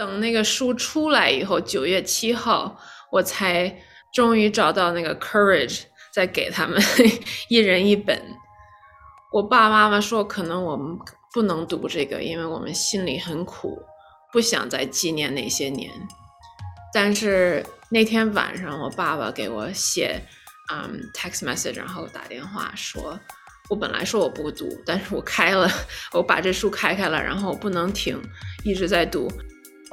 等那个书出来以后，九月七号，我才终于找到那个 courage，再给他们 一人一本。我爸妈妈说，可能我们不能读这个，因为我们心里很苦，不想再纪念那些年。但是那天晚上，我爸爸给我写，嗯，text message，然后打电话说，我本来说我不读，但是我开了，我把这书开开了，然后我不能停，一直在读。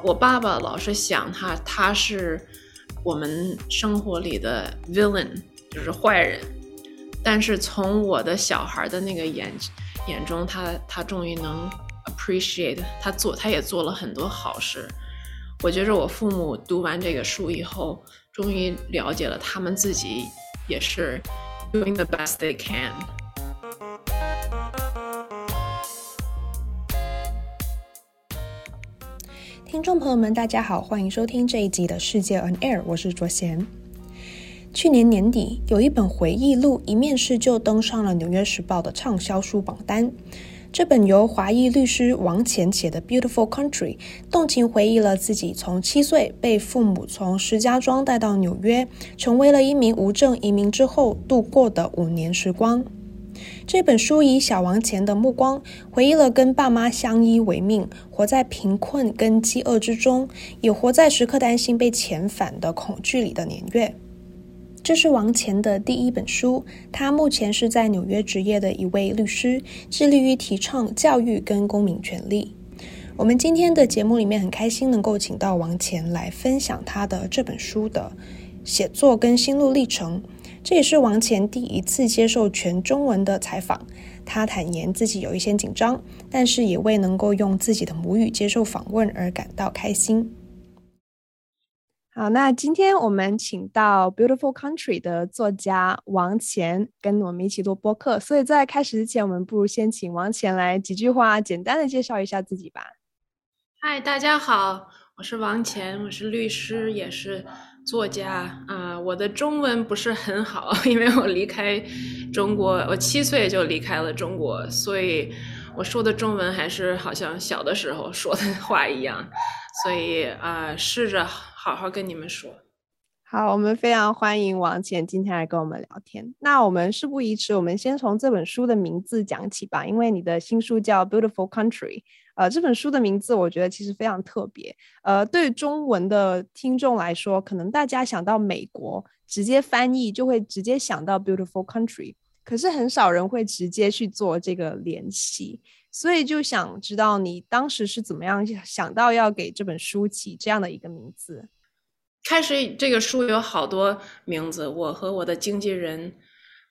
我爸爸老是想他，他是我们生活里的 villain，就是坏人。但是从我的小孩的那个眼眼中，他他终于能 appreciate，他做他也做了很多好事。我觉着我父母读完这个书以后，终于了解了他们自己也是 doing the best they can。听众朋友们，大家好，欢迎收听这一集的世界 on air，我是卓贤。去年年底，有一本回忆录一面世就登上了《纽约时报》的畅销书榜单。这本由华裔律师王干写的《Beautiful Country》，动情回忆了自己从七岁被父母从石家庄带到纽约，成为了一名无证移民之后度过的五年时光。这本书以小王干的目光，回忆了跟爸妈相依为命，活在贫困跟饥饿之中，也活在时刻担心被遣返的恐惧里的年月。这是王干的第一本书，他目前是在纽约执业的一位律师，致力于提倡教育跟公民权利。我们今天的节目里面很开心能够请到王干来分享他的这本书的写作跟心路历程。这也是王干第一次接受全中文的采访，他坦言自己有一些紧张，但是也为能够用自己的母语接受访问而感到开心。好，那今天我们请到《Beautiful Country》的作家王乾跟我们一起做播客，所以在开始之前，我们不如先请王乾来几句话简单的介绍一下自己吧。嗨，大家好，我是王乾，我是律师，也是作家。啊、我的中文不是很好，因为我离开中国，我七岁就离开了中国，所以我说的中文还是好像小的时候说的话一样，所以啊、试着。好好跟你们说，好，我们非常欢迎王倩今天来跟我们聊天。那我们事不宜迟，我们先从这本书的名字讲起吧。因为你的新书叫《Beautiful Country》，呃，这本书的名字我觉得其实非常特别。呃，对中文的听众来说，可能大家想到美国，直接翻译就会直接想到《Beautiful Country》，可是很少人会直接去做这个联系。所以就想知道你当时是怎么样想到要给这本书起这样的一个名字。开始这个书有好多名字，我和我的经纪人，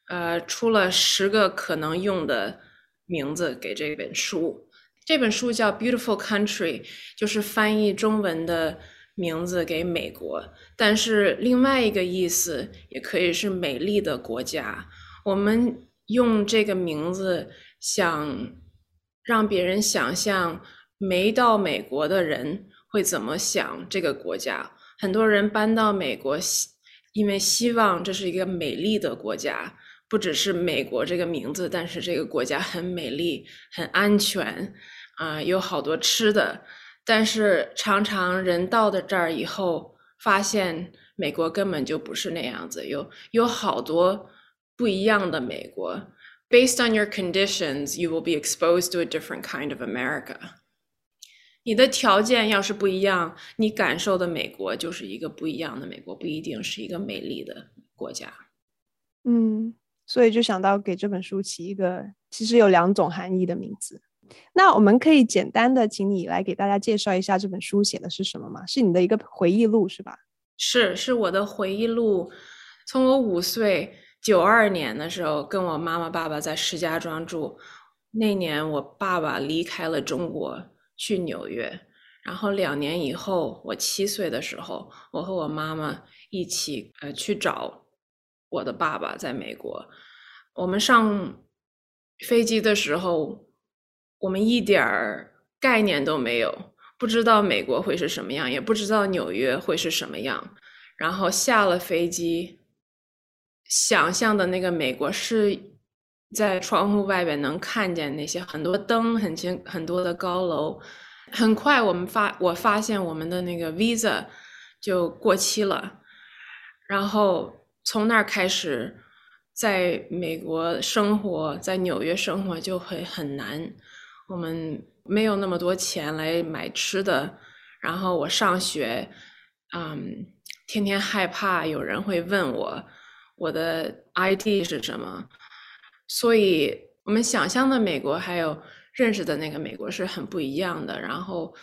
呃，出了十个可能用的名字给这本书。这本书叫《Beautiful Country》，就是翻译中文的名字给美国，但是另外一个意思也可以是美丽的国家。我们用这个名字想让别人想象没到美国的人会怎么想这个国家。很多人搬到美国，因为希望这是一个美丽的国家，不只是美国这个名字，但是这个国家很美丽、很安全，啊、有好多吃的。但是常常人到了这儿以后，发现美国根本就不是那样子，有有好多不一样的美国。Based on your conditions, you will be exposed to a different kind of America. 你的条件要是不一样，你感受的美国就是一个不一样的美国，不一定是一个美丽的国家。嗯，所以就想到给这本书起一个其实有两种含义的名字。那我们可以简单的请你来给大家介绍一下这本书写的是什么吗？是你的一个回忆录是吧？是，是我的回忆录。从我五岁，九二年的时候，跟我妈妈、爸爸在石家庄住。那年我爸爸离开了中国。去纽约，然后两年以后，我七岁的时候，我和我妈妈一起呃去找我的爸爸在美国。我们上飞机的时候，我们一点儿概念都没有，不知道美国会是什么样，也不知道纽约会是什么样。然后下了飞机，想象的那个美国是。在窗户外边能看见那些很多灯很清很多的高楼，很快我们发我发现我们的那个 visa 就过期了，然后从那儿开始，在美国生活，在纽约生活就会很难。我们没有那么多钱来买吃的，然后我上学，嗯，天天害怕有人会问我我的 ID 是什么，所以我们想象的美国还有认识的那个美国是很不一样的。然后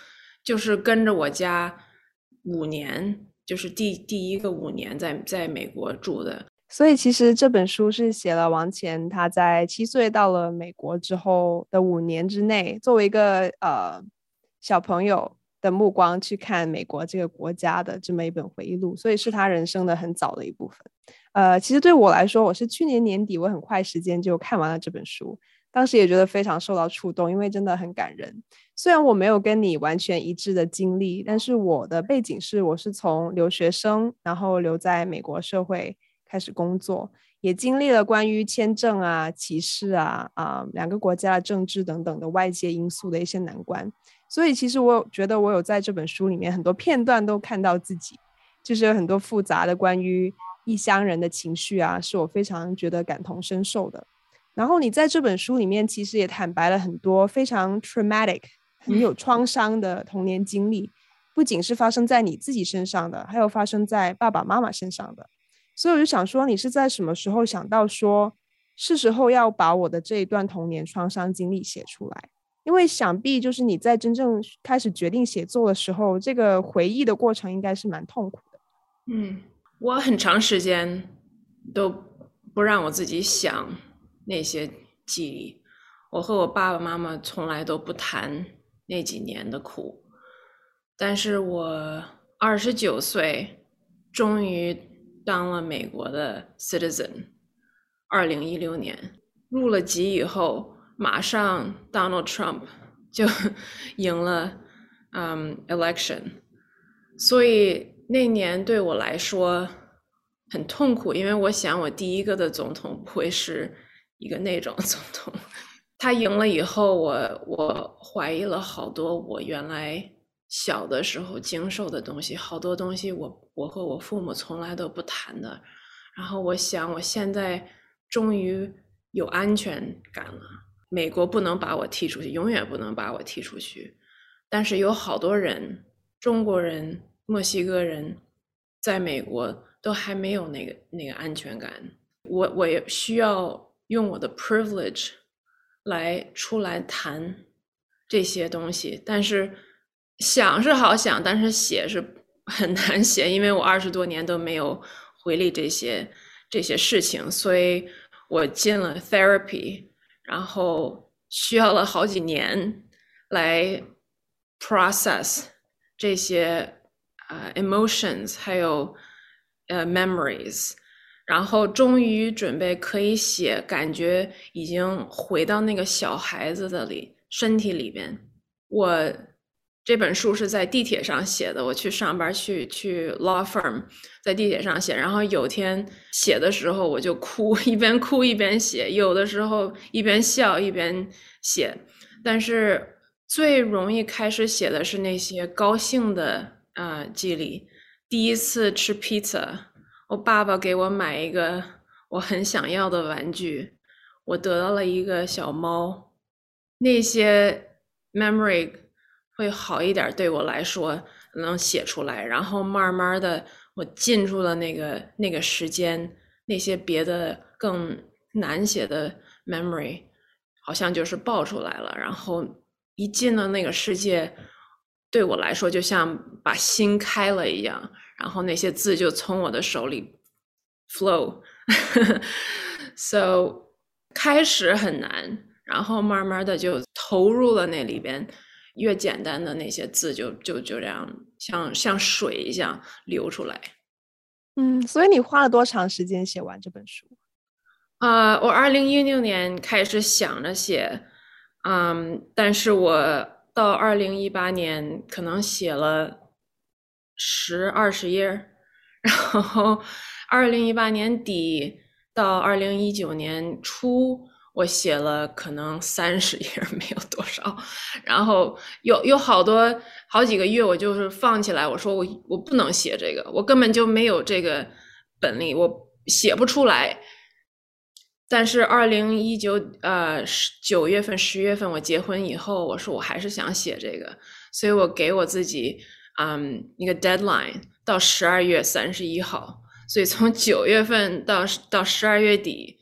就是跟着我家五年，就是第第一个五年在在美国住的。所以其实这本书是写了王钱他在七岁到了美国之后的五年之内，作为一个呃小朋友的目光去看美国这个国家的这么一本回忆录，所以是他人生的很早的一部分。呃，其实对我来说，我是去年年底，我很快时间就看完了这本书，当时也觉得非常受到触动，因为真的很感人。虽然我没有跟你完全一致的经历，但是我的背景是我是从留学生，然后留在美国社会。开始工作，也经历了关于签证啊、歧视啊、啊两个国家的政治等等的外界因素的一些难关。所以，其实我觉得我有在这本书里面很多片段都看到自己，就是有很多复杂的关于异乡人的情绪啊，是我非常觉得感同身受的。然后，你在这本书里面其实也坦白了很多非常 traumatic、很有创伤的童年经历，不仅是发生在你自己身上的，还有发生在爸爸妈妈身上的。所以我就想说，你是在什么时候想到说，是时候要把我的这一段童年创伤经历写出来？因为想必就是你在真正开始决定写作的时候，这个回忆的过程应该是蛮痛苦的。嗯，我很长时间都不让我自己想那些记忆。我和我爸爸妈妈从来都不谈那几年的苦。但是我二十九岁，终于。当了美国的 citizen，二零一六年入了籍以后，马上 Donald Trump 就 赢了嗯、election，所以那年对我来说很痛苦，因为我想我第一个的总统不会是一个那种 总统。他赢了以后，我我怀疑了好多我原来。小的时候经受的东西，好多东西我我和我父母从来都不谈的。然后我想，我现在终于有安全感了。美国不能把我踢出去，永远不能把我踢出去。但是有好多人，中国人、墨西哥人，在美国都还没有那个那个安全感。我我也需要用我的 privilege 来出来谈这些东西，但是。想是好想，但是写是很难写，因为我二十多年都没有回忆这些这些事情，所以我进了 therapy，然后需要了好几年来 process 这些呃、emotions，还有呃、memories，然后终于准备可以写，感觉已经回到那个小孩子的里身体里边，我。这本书是在地铁上写的，我去上班去去 law firm，在地铁上写，然后有天写的时候我就哭，一边哭一边写，有的时候一边笑一边写，但是最容易开始写的是那些高兴的啊、呃、记忆。第一次吃披萨，我爸爸给我买一个我很想要的玩具，我得到了一个小猫，那些 memory。会好一点，对我来说能写出来，然后慢慢的我进入了那个那个时间，那些别的更难写的 memory，好像就是爆出来了，然后一进了那个世界，对我来说就像把心开了一样，然后那些字就从我的手里 flow，so 开始很难，然后慢慢的就投入了那里边。越简单的那些字就就就这样像像水一样流出来。嗯，所以你花了多长时间写完这本书？啊、uh，我二零一六年开始想着写，嗯，但是我到二零一八年可能写了十二十页，然后二零一八年底到二零一九年初，我写了可能三十页，没有多少。然后有有好多好几个月，我就是放起来，我说我我不能写这个，我根本就没有这个本领，我写不出来。但是二零一九呃九月份十月份我结婚以后，我说我还是想写这个，所以我给我自己嗯一个 deadline 到十二月三十一号，所以从九月份到到十二月底。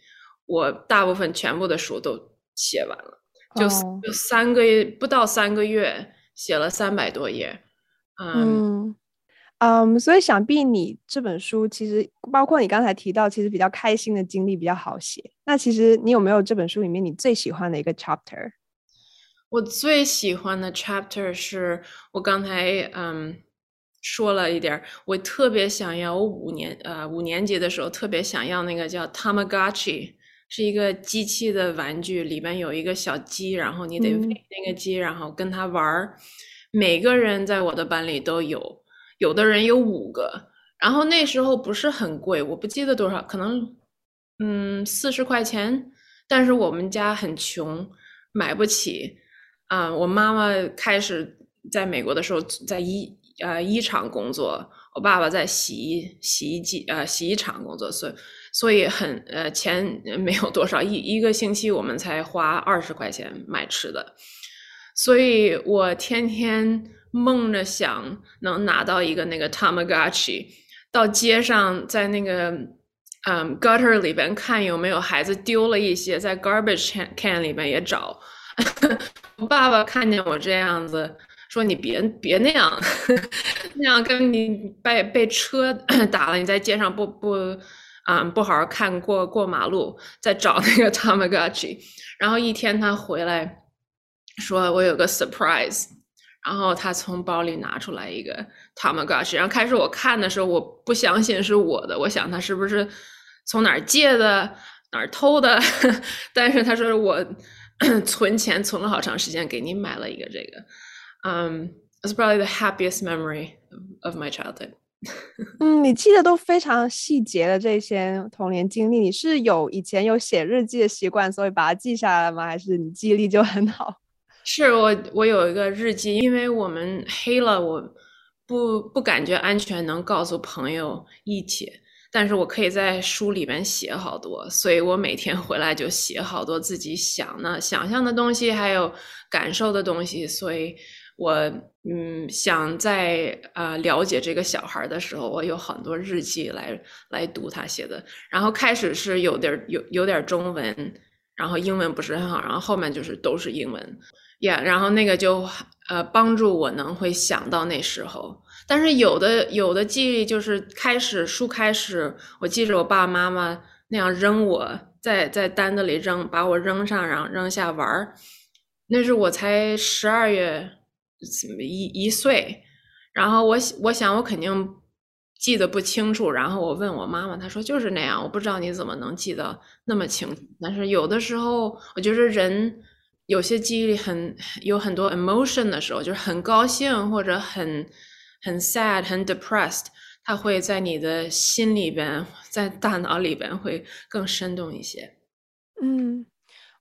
我大部分全部的书都写完了，就就三个月不到三个月，写了三百多页。嗯嗯，所以想必你这本书其实包括你刚才提到，其实比较开心的经历比较好写。那其实你有没有这本书里面你最喜欢的一个 chapter？我最喜欢的 chapter 是我刚才嗯说了一点，我特别想要，我五年呃五年级的时候特别想要那个叫 Tamagotchi。是一个机器的玩具，里边有一个小鸡，然后你得喂那个鸡，嗯、然后跟它玩。每个人在我的班里都有，有的人有五个。然后那时候不是很贵，我不记得多少，可能嗯四十块钱。但是我们家很穷，买不起。啊、呃，我妈妈开始在美国的时候在衣呃衣厂工作，我爸爸在洗衣洗衣机呃洗衣厂工作，所以。所以很呃钱没有多少，一一个星期我们才花二十块钱买吃的，所以我天天梦着想能拿到一个那个 Tamagotchi，到街上在那个嗯 gutter 里边看有没有孩子丢了一些，在 garbage can 里边也找。爸爸看见我这样子，说你别别那样，那样跟你被被车 打了，你在街上不不。啊、嗯，不好好看过过马路，在找那个 Tamagotchi，然后一天他回来，说我有个 surprise，然后他从包里拿出来一个 Tamagotchi，然后开始我看的时候，我不相信是我的，我想他是不是从哪儿借的，哪儿偷的，但是他说我 存钱存了好长时间给你买了一个这个，嗯、，It's probably the happiest memory of my childhood。嗯，你记得都非常细节的这些童年经历，你是有以前有写日记的习惯，所以把它记下来了吗？还是你记忆力就很好？是我，我有一个日记，因为我们黑了，我不不感觉安全，能告诉朋友一起，但是我可以在书里面写好多，所以我每天回来就写好多自己想的、想象的东西，还有感受的东西，所以。我嗯想在呃了解这个小孩的时候，我有很多日记来来读他写的。然后开始是有点有有点中文，然后英文不是很好，然后后面就是都是英文也。然后那个就呃帮助我能会想到那时候。但是有的有的记忆就是开始书开始，我记着我爸爸妈妈那样扔我在在单子里扔，把我扔上然后扔下玩儿。那是我才十二月。一一岁，然后我我想我肯定记得不清楚，然后我问我妈妈，她说就是那样，我不知道你怎么能记得那么清楚。但是有的时候，我觉得人有些记忆力很有很多 emotion 的时候，就是很高兴或者很很 sad、很 depressed，它会在你的心里边，在大脑里边会更生动一些。嗯，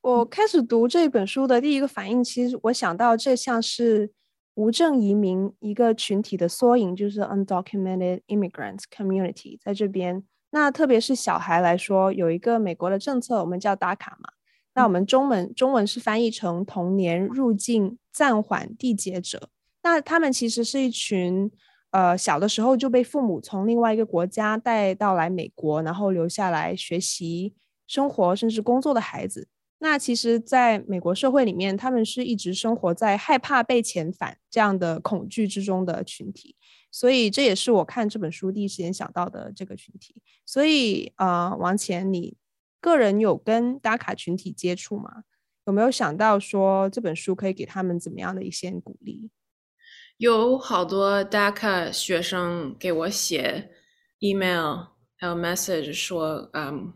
我开始读这本书的第一个反应，其实我想到这像是。无证移民一个群体的缩影，就是 undocumented immigrants community 在这边。那特别是小孩来说，有一个美国的政策，我们叫 DACA 嘛。那我们中文中文是翻译成童年入境暂缓缔结者。那他们其实是一群呃小的时候就被父母从另外一个国家带到来美国，然后留下来学习、生活甚至工作的孩子。那其实，在美国社会里面，他们是一直生活在害怕被遣返这样的恐惧之中的群体，所以这也是我看这本书第一时间想到的这个群体。所以，呃，王干，你个人有跟 DACA 群体接触吗？有没有想到说这本书可以给他们怎么样的一些鼓励？有好多 DACA 学生给我写 email 还有 message 说，嗯，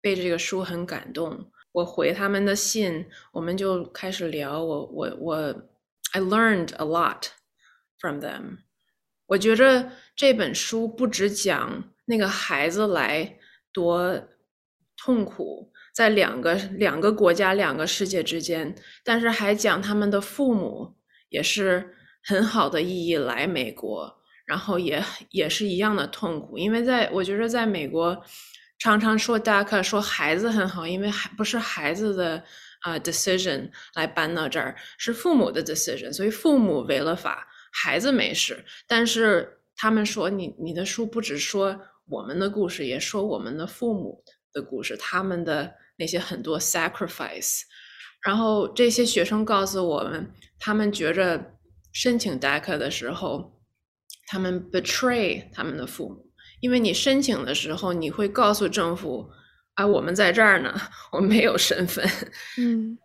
被这个书很感动。我回他们的信，我们就开始聊。我我我，I learned a lot from them。我觉着这本书不只讲那个孩子来多痛苦，在两个两个国家、两个世界之间，但是还讲他们的父母也是很好的意义来美国，然后也也是一样的痛苦，因为在我觉着在美国常常说 DACA 说孩子很好，因为还不是孩子的啊、decision 来搬到这儿，是父母的 decision，所以父母违了法，孩子没事。但是他们说你你的书不只说我们的故事，也说我们的父母的故事，他们的。那些很多 sacrifice，然后这些学生告诉我们，他们觉着申请 DACA 的时候，他们 betray 他们的父母，因为你申请的时候，你会告诉政府啊，我们在这儿呢，我没有身份。嗯，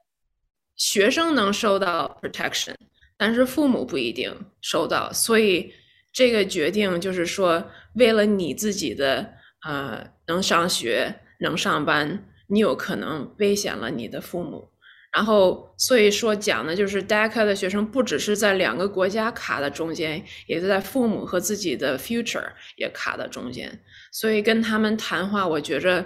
学生能收到 protection，但是父母不一定收到，所以这个决定就是说，为了你自己的呃能上学能上班。你有可能危险了你的父母，然后所以说讲的就是 DACA 的学生不只是在两个国家卡在中间，也是在父母和自己的 future 也卡在中间。所以跟他们谈话，我觉着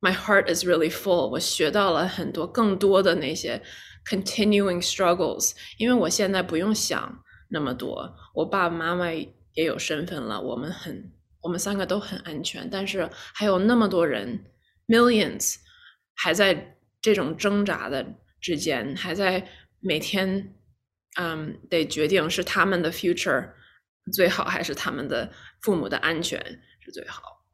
my heart is really full。我学到了很多更多的那些 continuing struggles，因为我现在不用想那么多，我爸爸妈妈也有身份了，我们很我们三个都很安全，但是还有那么多人。Millions 还在这种挣扎的之间，还在每天，嗯，得决定是他们的 future 最好，还是他们的父母的安全是最好。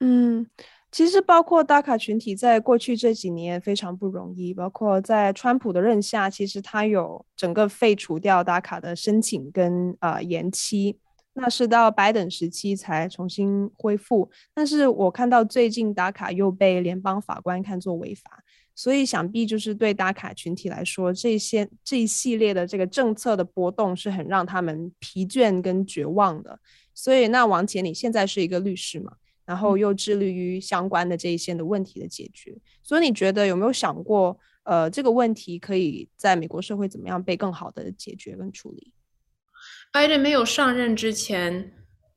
嗯，其实包括 DACA 群体在过去这几年非常不容易，包括在川普的任下，其实他有整个废除掉打卡的申请跟、呃、延期。那是到拜登时期才重新恢复，但是我看到最近打卡又被联邦法官看作违法，所以想必就是对 DACA 群体来说，这些这一系列的这个政策的波动是很让他们疲倦跟绝望的。所以那王姐，你现在是一个律师嘛，然后又致力于相关的这一些的问题的解决，所以你觉得有没有想过，呃，这个问题可以在美国社会怎么样被更好的解决跟处理？拜登没有上任之前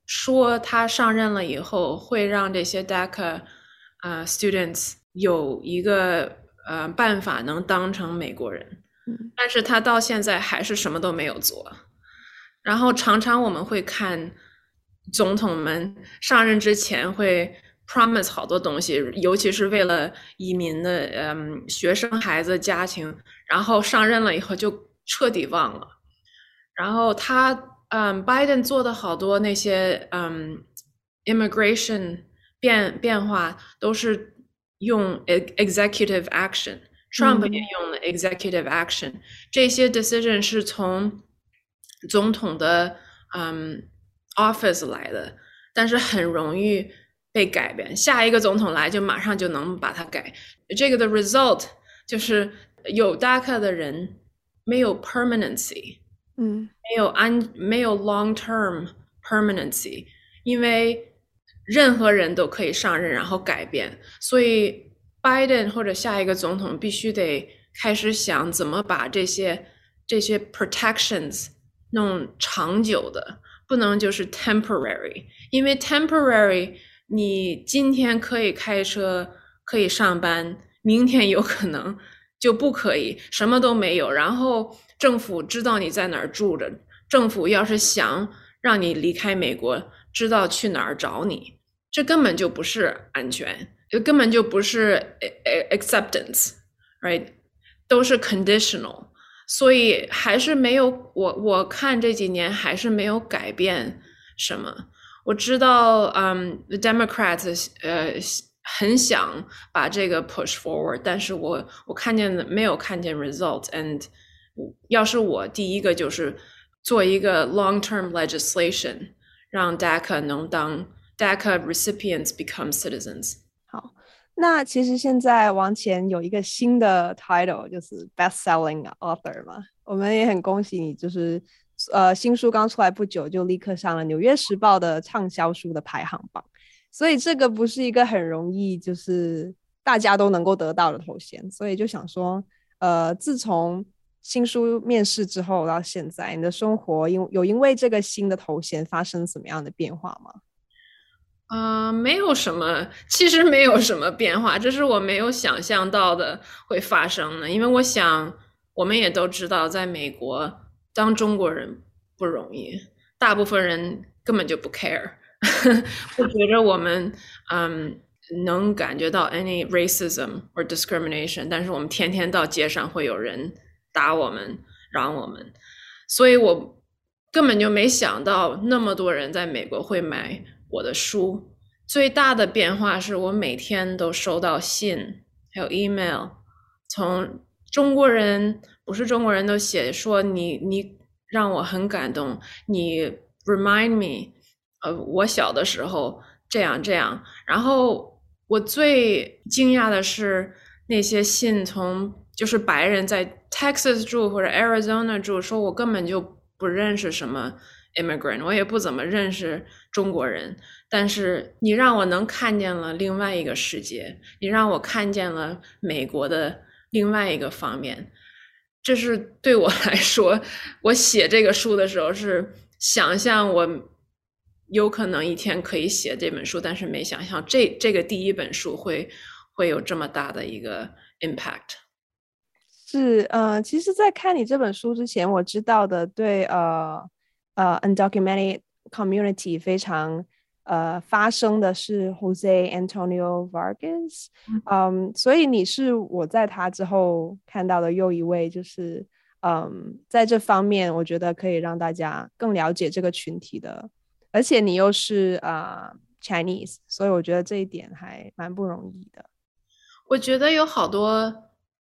说，他上任了以后会让这些 DACA 啊、uh, students 有一个呃、uh, 办法能当成美国人，但是他到现在还是什么都没有做。然后常常我们会看总统们上任之前会 promise 好多东西，尤其是为了移民的嗯学生孩子家庭，然后上任了以后就彻底忘了。然后他，嗯，拜登做的好多那些，嗯，immigration 变变化都是用 executive action，Trump 也用了 executive action，嗯，这些 decision 是从总统的，嗯，office 来的，但是很容易被改变，下一个总统来就马上就能把它改。这个的 result 就是有 DACA 的人没有 permanency。嗯，没有安，没有 long term permanency，因为任何人都可以上任然后改变，所以拜登或者下一个总统必须得开始想怎么把这些这些 protections 弄长久的，不能就是 temporary，因为 temporary 你今天可以开车可以上班，明天有可能就不可以，什么都没有，然后。政府知道你在哪儿住着，政府要是想让你离开美国，知道去哪儿找你，这根本就不是安全，这根本就不是 acceptance，right？都是 conditional，所以还是没有我我看这几年还是没有改变什么。我知道，嗯，the Democrats 呃很想把这个 push forward，但是我我看见没有看见 result，and 要是我第一个就是做一个 long-term legislation， 让 DACA 能当 DACA recipients become citizens。好，那其实现在王钱有一个新的 title，就是 best-selling author 嘛，我们也很恭喜你，就是呃新书刚出来不久就立刻上了《纽约时报》的畅销书的排行榜，所以这个不是一个很容易就是大家都能够得到的头衔，所以就想说，呃，自从新书面世之后到现在，你的生活因有因为这个新的头衔发生什么样的变化吗？啊、呃，没有什么，其实没有什么变化，这是我没有想象到的会发生的。因为我想，我们也都知道，在美国当中国人不容易，大部分人根本就不 care，不觉得我们嗯能感觉到 any racism or discrimination，但是我们天天到街上会有人打我们、嚷我们，所以我根本就没想到那么多人在美国会买。我的书最大的变化是我每天都收到信，还有 email，从中国人不是中国人都写说你你让我很感动，你 remind me，呃，我小的时候这样这样。然后我最惊讶的是那些信从就是白人在 Texas 住或者 Arizona 住，说我根本就不认识什么。Immigrant，我也不怎么认识中国人，但是你让我能看见了另外一个世界，你让我看见了美国的另外一个方面，这是对我来说，我写这个书的时候是想象我有可能一天可以写这本书，但是没想象这这个第一本书会会有这么大的一个 impact。是，呃，其实，在看你这本书之前，我知道的，对，呃。呃、uh，undocumented community 非常呃发声的是 Jose Antonio Vargas，嗯，um, 所以你是我在他之后看到的又一位，就是嗯，um, 在这方面我觉得可以让大家更了解这个群体的，而且你又是啊、uh, Chinese，所以我觉得这一点还蛮不容易的。我觉得有好多，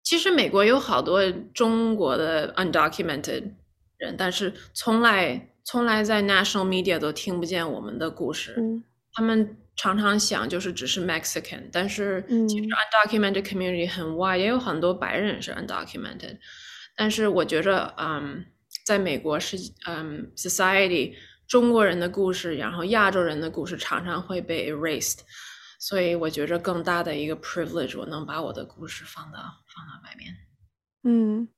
其实美国有好多中国的 undocumented 人，但是从来。从来在 national media 都听不见我们的故事，嗯、他们常常想就是只是 Mexican，但是其实 undocumented community 很 wide，也有很多白人是 undocumented，但是我觉着，嗯，在美国是，嗯，society 中国人的故事，然后亚洲人的故事常常会被 erased，所以我觉着更大的一个 privilege，我能把我的故事放到放到外面，嗯。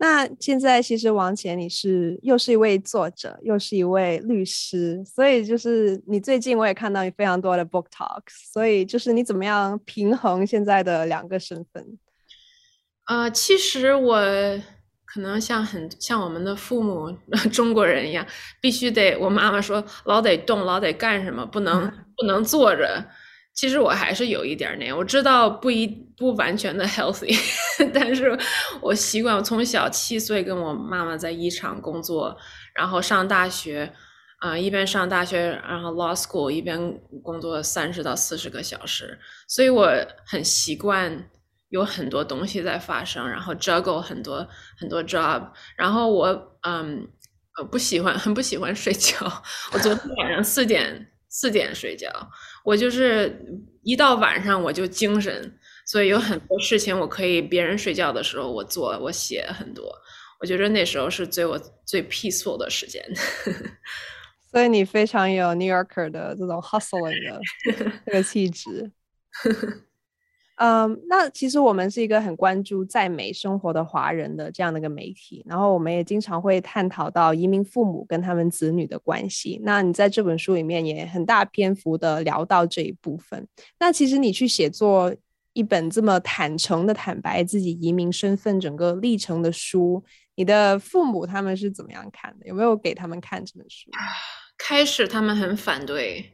那现在其实王干你是又是一位作者，又是一位律师，所以就是你最近我也看到你非常多的 book talks，所以就是你怎么样平衡现在的两个身份？啊、呃，其实我可能像很像我们的父母 中国人一样，必须得我妈妈说老得动，老得干什么，不能 不能坐着。其实我还是有一点那样，我知道不一不完全的 healthy，但是我习惯。我从小七岁跟我妈妈在一厂工作，然后上大学，啊、一边上大学，然后 law school 一边工作三十到四十个小时，所以我很习惯有很多东西在发生，然后 juggle 很多很多 job，然后我嗯，我不喜欢很不喜欢睡觉，我昨天晚上四点。四点睡觉，我就是一到晚上我就精神，所以有很多事情我可以别人睡觉的时候我做，我写很多。我觉得那时候是最我最 peaceful 的时间。所以你非常有 New Yorker 的这种 hustling 的这个气质。嗯，um, 那其实我们是一个很关注在美生活的华人的这样的一个媒体，然后我们也经常会探讨到移民父母跟他们子女的关系。那你在这本书里面也很大篇幅的聊到这一部分。那其实你去写作一本这么坦诚的坦白自己移民身份整个历程的书，你的父母他们是怎么样看的？有没有给他们看这本书？开始他们很反对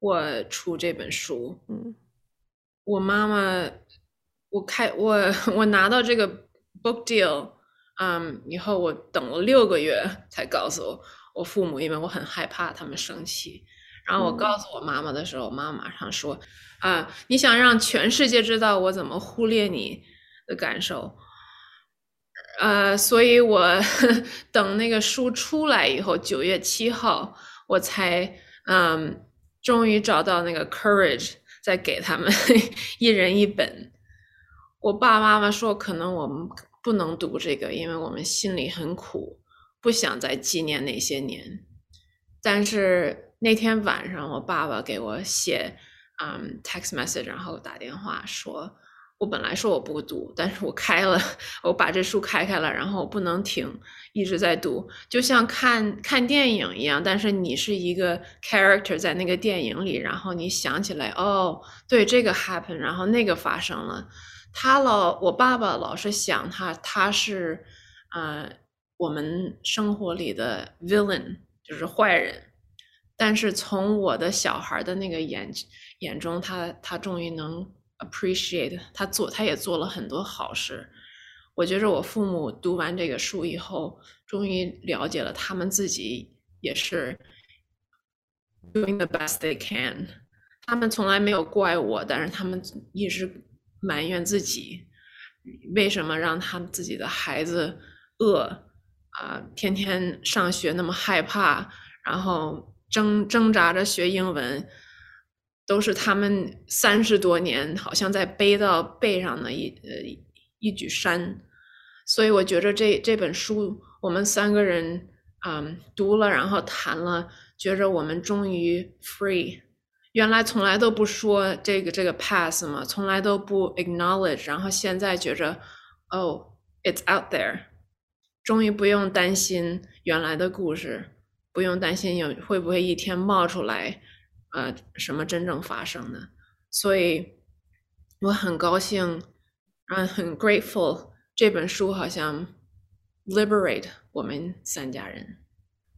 我出这本书，嗯。我妈妈，我开我 我拿到这个 book deal，嗯，以后我等了六个月才告诉我我父母，因为我很害怕他们生气。然后我告诉我妈妈的时候，我妈妈马上说：“啊，你想让全世界知道我怎么忽略你的感受？”呃，所以我 等那个书出来以后，九月七号，我才嗯，终于找到那个 courage。再给他们 一人一本。我爸爸妈妈说，可能我们不能读这个，因为我们心里很苦，不想再纪念那些年。但是那天晚上，我爸爸给我写，嗯，text message，然后打电话说，我本来说我不读，但是我开了，我把这书开开了，然后我不能停，一直在读，就像看看电影一样。但是你是一个 character 在那个电影里，然后你想起来，哦，对，这个 happen，然后那个发生了。他老，我爸爸老是想他，他是，呃，我们生活里的 villain，就是坏人。但是从我的小孩的那个眼眼中，他他终于能。Appreciate 他做，他也做了很多好事。我觉着我父母读完这个书以后，终于了解了他们自己也是 doing the best they can。他们从来没有怪我，但是他们一直埋怨自己，为什么让他们自己的孩子饿啊、天天上学那么害怕，然后挣挣扎着学英文。都是他们三十多年好像在背到背上的一呃一举山，所以我觉得这这本书我们三个人嗯读了，然后谈了，觉着我们终于 free。原来从来都不说这个这个 pass 嘛，从来都不 acknowledge，然后现在觉着哦，it's out there，终于不用担心原来的故事，不用担心有会不会一天冒出来。呃，什么真正发生的？所以我很高兴，嗯，很 grateful。这本书好像 liberate 我们三家人。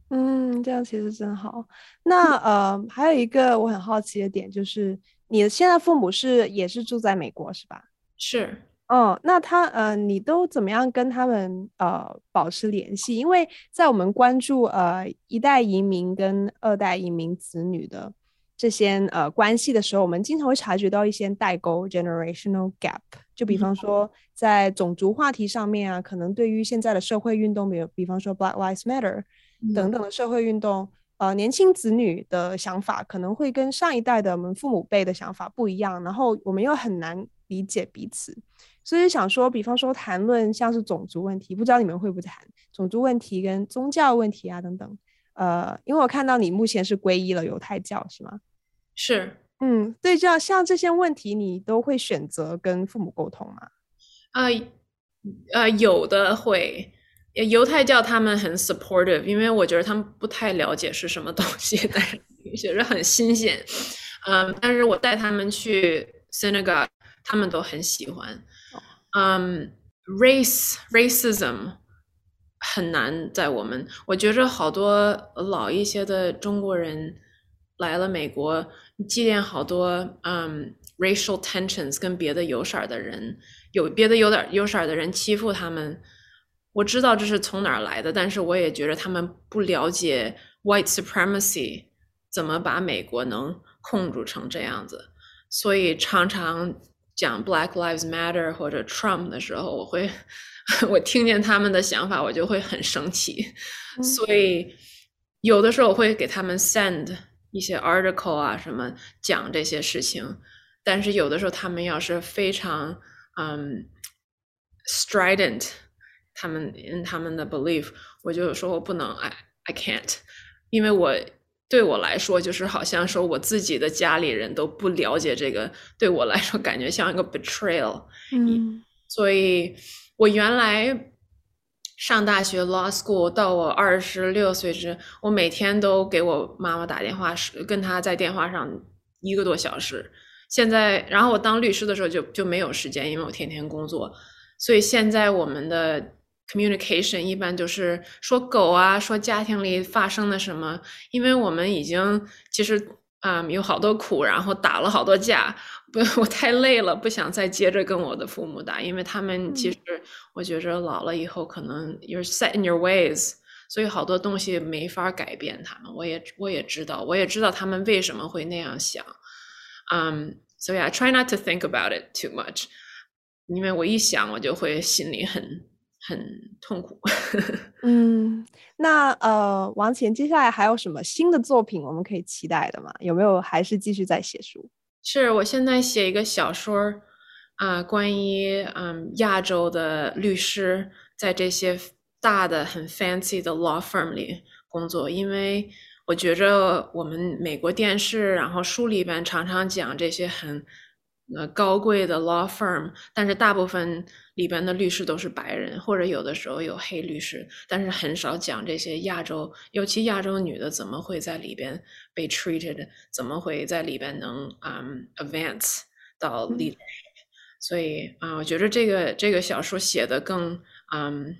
嗯，这样其实真好。那呃，还有一个我很好奇的点，就是你的现在父母是也是住在美国是吧？是。哦，那他呃，你都怎么样跟他们呃保持联系？因为在我们关注呃一代移民跟二代移民子女的。这些呃关系的时候，我们经常会察觉到一些代沟 （generational gap）。就比方说，在种族话题上面啊，可能对于现在的社会运动，比如比方说 Black Lives Matter 等等的社会运动，呃，年轻子女的想法可能会跟上一代的我们父母辈的想法不一样，然后我们又很难理解彼此，所以想说，比方说谈论像是种族问题，不知道你们会不会谈种族问题跟宗教问题啊等等。呃，因为我看到你目前是皈依了犹太教，是吗？是，嗯，对，这样像这些问题，你都会选择跟父母沟通吗？啊、呃，呃，有的会，犹太教他们很 supportive，因为我觉得他们不太了解是什么东西，但是觉得很新鲜。嗯、呃，但是我带他们去 synagogue，他们都很喜欢。嗯，race racism。很难在我们，我觉着好多老一些的中国人来了美国，积淀好多嗯、racial tensions，跟别的有色的人，有别的有点有色的人欺负他们。我知道这是从哪儿来的，但是我也觉得他们不了解 white supremacy 怎么把美国能控制成这样子，所以常常讲 Black Lives Matter 或者 Trump 的时候，我会。我听见他们的想法，我就会很生气，嗯，所以有的时候我会给他们 send 一些 article 啊，什么讲这些事情。但是有的时候他们要是非常嗯 strident，他们 in 他们的 belief，我就说我不能，I I can't，因为我对我来说就是好像说我自己的家里人都不了解这个，对我来说感觉像一个 betrayal，嗯，所以。我原来上大学 law school 到我二十六岁时，我每天都给我妈妈打电话，是跟她在电话上一个多小时。现在，然后我当律师的时候就就没有时间，因为我天天工作。所以现在我们的 communication 一般就是说狗啊，说家庭里发生了什么，因为我们已经其实啊、嗯、有好多苦，然后打了好多架。不，我太累了，不想再接着跟我的父母打，因为他们其实我觉着老了以后可能 you're set in your ways，所以好多东西没法改变他们。我也我也知道，我也知道他们为什么会那样想。嗯、um，so yeah, I try not to think about it too much，因为我一想我就会心里很很痛苦。嗯，那呃，王乾接下来还有什么新的作品我们可以期待的吗？有没有还是继续在写书？是我现在写一个小说，啊、呃，关于嗯亚洲的律师在这些大的很 fancy 的 law firm 里工作，因为我觉着我们美国电视然后书里边常常讲这些很呃高贵的 law firm，但是大部分里边的律师都是白人，或者有的时候有黑律师，但是很少讲这些亚洲，尤其亚洲女的怎么会在里边被 treated，怎么会在里边能嗯、um, advance 到 leadership，、嗯、所以啊、呃，我觉得这个这个小说写的更嗯。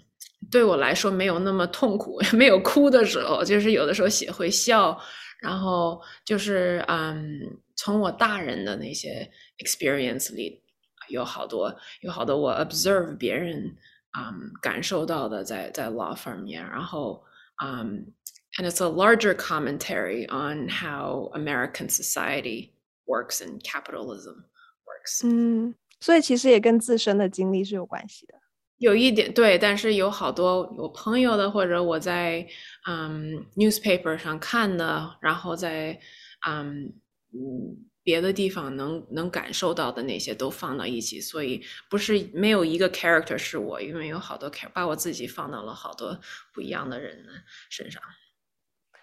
对我来说没有那么痛苦，没有哭的时候，就是有的时候写会笑，然后就是嗯，从我大人的那些 experience 里有好多有好多我 observe 别人嗯感受到的在在 law 方面，然后嗯，and it's a larger commentary on how American society works and capitalism works。嗯，所以其实也跟自身的经历是有关系的。有一点对，但是有好多有朋友的，或者我在嗯 newspaper 上看的，然后在嗯 嗯别的地方能能感受到的那些都放到一起，所以不是没有一个 character 是我，因为有好多把我自己放到了好多不一样的人的身上。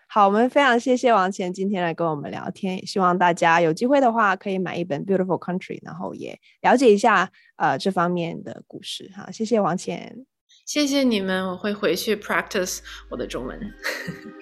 好，我们非常谢谢王倩今天来跟我们聊天，也希望大家有机会的话可以买一本《Beautiful Country》，然后也了解一下呃这方面的故事。哈，谢谢王倩，谢谢你们，我会回去 practice 我的中文。